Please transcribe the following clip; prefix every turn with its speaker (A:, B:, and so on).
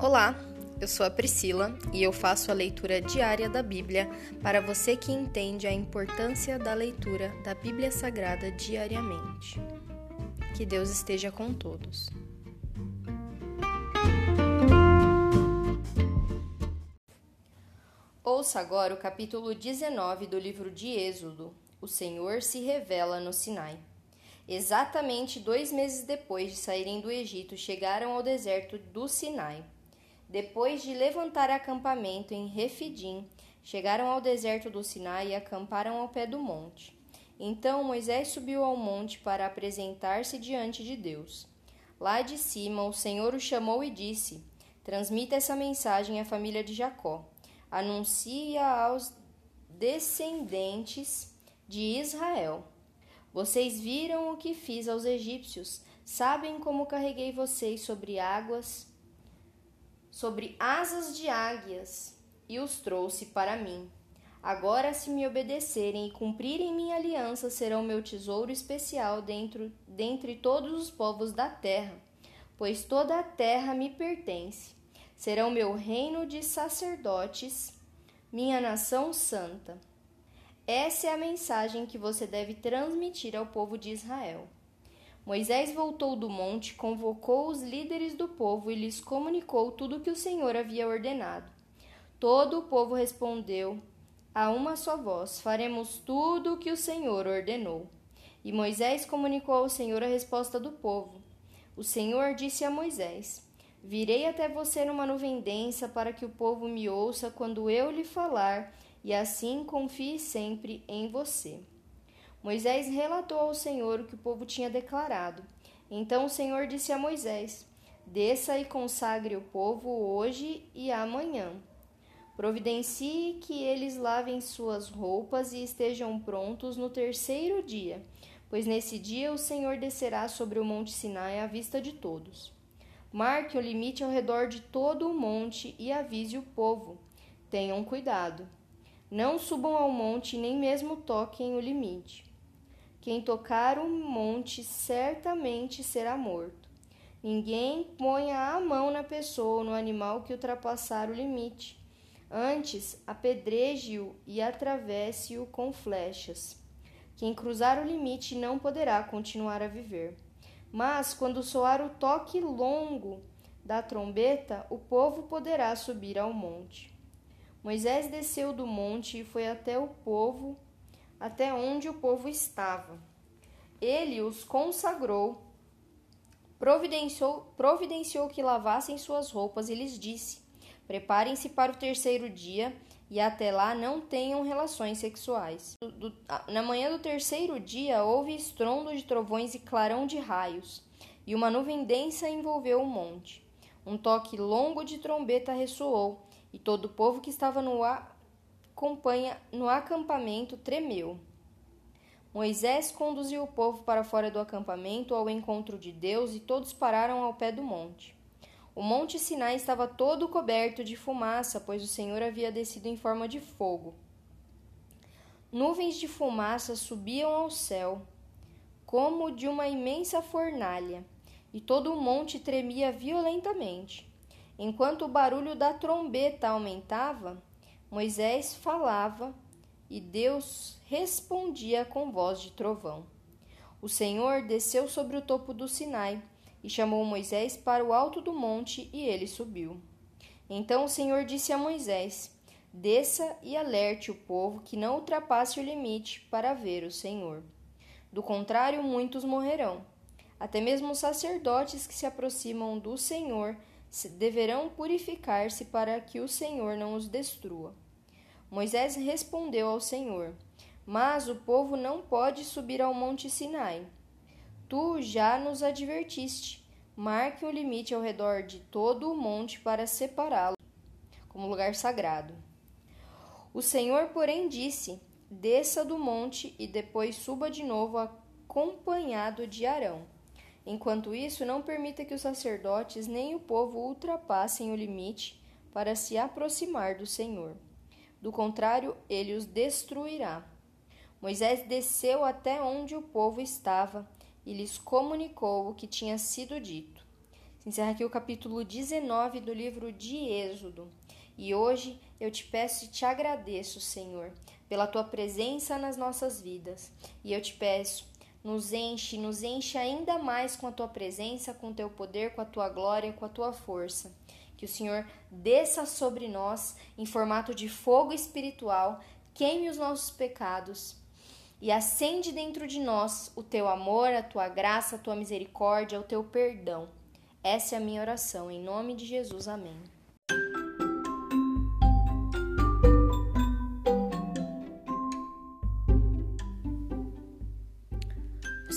A: Olá, eu sou a Priscila e eu faço a leitura diária da Bíblia para você que entende a importância da leitura da Bíblia Sagrada diariamente. Que Deus esteja com todos. Ouça agora o capítulo 19 do livro de Êxodo. O Senhor se revela no Sinai. Exatamente dois meses depois de saírem do Egito, chegaram ao deserto do Sinai. Depois de levantar acampamento em Refidim, chegaram ao deserto do Sinai e acamparam ao pé do monte. Então Moisés subiu ao monte para apresentar-se diante de Deus. Lá de cima, o Senhor o chamou e disse: Transmita essa mensagem à família de Jacó. Anuncia aos descendentes de Israel vocês viram o que fiz aos egípcios, sabem como carreguei vocês sobre águas, sobre asas de águias, e os trouxe para mim. Agora, se me obedecerem e cumprirem minha aliança, serão meu tesouro especial dentro, dentre todos os povos da terra, pois toda a terra me pertence. Serão meu reino de sacerdotes, minha nação santa. Essa é a mensagem que você deve transmitir ao povo de Israel. Moisés voltou do monte, convocou os líderes do povo e lhes comunicou tudo o que o Senhor havia ordenado. Todo o povo respondeu a uma só voz: Faremos tudo o que o Senhor ordenou. E Moisés comunicou ao Senhor a resposta do povo. O Senhor disse a Moisés: Virei até você numa nuvem densa para que o povo me ouça quando eu lhe falar e assim confie sempre em você. Moisés relatou ao Senhor o que o povo tinha declarado. Então o Senhor disse a Moisés: Desça e consagre o povo hoje e amanhã. Providencie que eles lavem suas roupas e estejam prontos no terceiro dia, pois nesse dia o Senhor descerá sobre o monte Sinai à vista de todos. Marque o limite ao redor de todo o monte e avise o povo. Tenham cuidado. Não subam ao monte, nem mesmo toquem o limite. Quem tocar o monte certamente será morto. Ninguém ponha a mão na pessoa ou no animal que ultrapassar o limite. Antes, apedreje-o e atravesse-o com flechas. Quem cruzar o limite não poderá continuar a viver. Mas, quando soar o toque longo da trombeta, o povo poderá subir ao monte. Moisés desceu do monte e foi até o povo, até onde o povo estava. Ele os consagrou, providenciou, providenciou que lavassem suas roupas e lhes disse: Preparem-se para o terceiro dia e até lá não tenham relações sexuais. na manhã do terceiro dia houve estrondo de trovões e clarão de raios, e uma nuvem densa envolveu o monte. Um toque longo de trombeta ressoou e todo o povo que estava no, acompanha, no acampamento tremeu. Moisés conduziu o povo para fora do acampamento ao encontro de Deus e todos pararam ao pé do monte. O monte Sinai estava todo coberto de fumaça, pois o Senhor havia descido em forma de fogo. Nuvens de fumaça subiam ao céu, como de uma imensa fornalha, e todo o monte tremia violentamente. Enquanto o barulho da trombeta aumentava, Moisés falava e Deus respondia com voz de trovão. O Senhor desceu sobre o topo do Sinai e chamou Moisés para o alto do monte e ele subiu. Então o Senhor disse a Moisés: Desça e alerte o povo que não ultrapasse o limite para ver o Senhor. Do contrário, muitos morrerão. Até mesmo os sacerdotes que se aproximam do Senhor deverão purificar-se para que o Senhor não os destrua. Moisés respondeu ao Senhor: Mas o povo não pode subir ao monte Sinai. Tu já nos advertiste. Marque um limite ao redor de todo o monte para separá-lo como lugar sagrado. O Senhor, porém, disse: Desça do monte e depois suba de novo acompanhado de Arão. Enquanto isso, não permita que os sacerdotes nem o povo ultrapassem o limite para se aproximar do Senhor. Do contrário, ele os destruirá. Moisés desceu até onde o povo estava e lhes comunicou o que tinha sido dito. Encerra aqui o capítulo 19 do livro de Êxodo. E hoje eu te peço e te agradeço, Senhor, pela tua presença nas nossas vidas. E eu te peço, nos enche, nos enche ainda mais com a tua presença, com o teu poder, com a tua glória, com a tua força. Que o Senhor desça sobre nós em formato de fogo espiritual, queime os nossos pecados e acende dentro de nós o teu amor, a tua graça, a tua misericórdia, o teu perdão. Essa é a minha oração, em nome de Jesus. Amém.